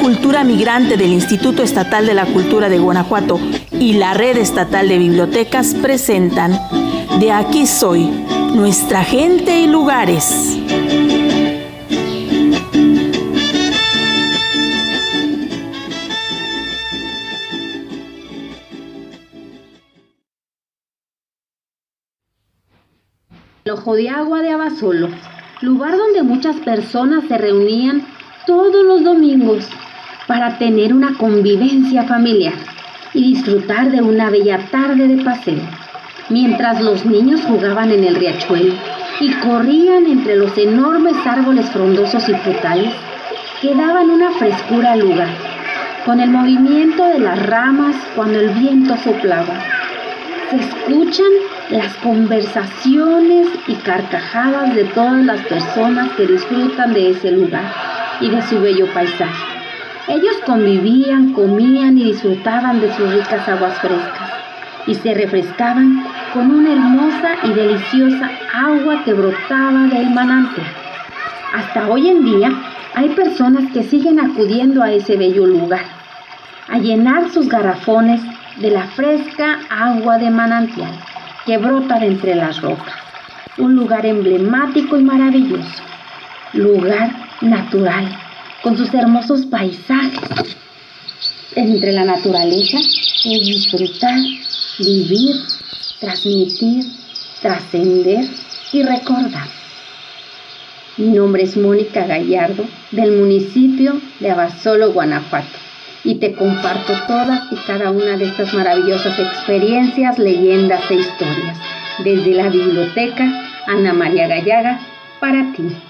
Cultura Migrante del Instituto Estatal de la Cultura de Guanajuato y la Red Estatal de Bibliotecas presentan De aquí soy, nuestra gente y lugares. El Ojo de Agua de Abasolo, lugar donde muchas personas se reunían todos los domingos para tener una convivencia familiar y disfrutar de una bella tarde de paseo, mientras los niños jugaban en el riachuelo y corrían entre los enormes árboles frondosos y frutales que daban una frescura al lugar, con el movimiento de las ramas cuando el viento soplaba. Se escuchan las conversaciones y carcajadas de todas las personas que disfrutan de ese lugar y de su bello paisaje. Ellos convivían, comían y disfrutaban de sus ricas aguas frescas y se refrescaban con una hermosa y deliciosa agua que brotaba del manante. Hasta hoy en día hay personas que siguen acudiendo a ese bello lugar, a llenar sus garrafones de la fresca agua de manantial que brota de entre las rocas. Un lugar emblemático y maravilloso. Lugar natural, con sus hermosos paisajes. Entre la naturaleza es disfrutar, vivir, transmitir, trascender y recordar. Mi nombre es Mónica Gallardo, del municipio de Abasolo, Guanajuato y te comparto todas y cada una de estas maravillosas experiencias, leyendas e historias desde la biblioteca Ana María Gallaga para ti.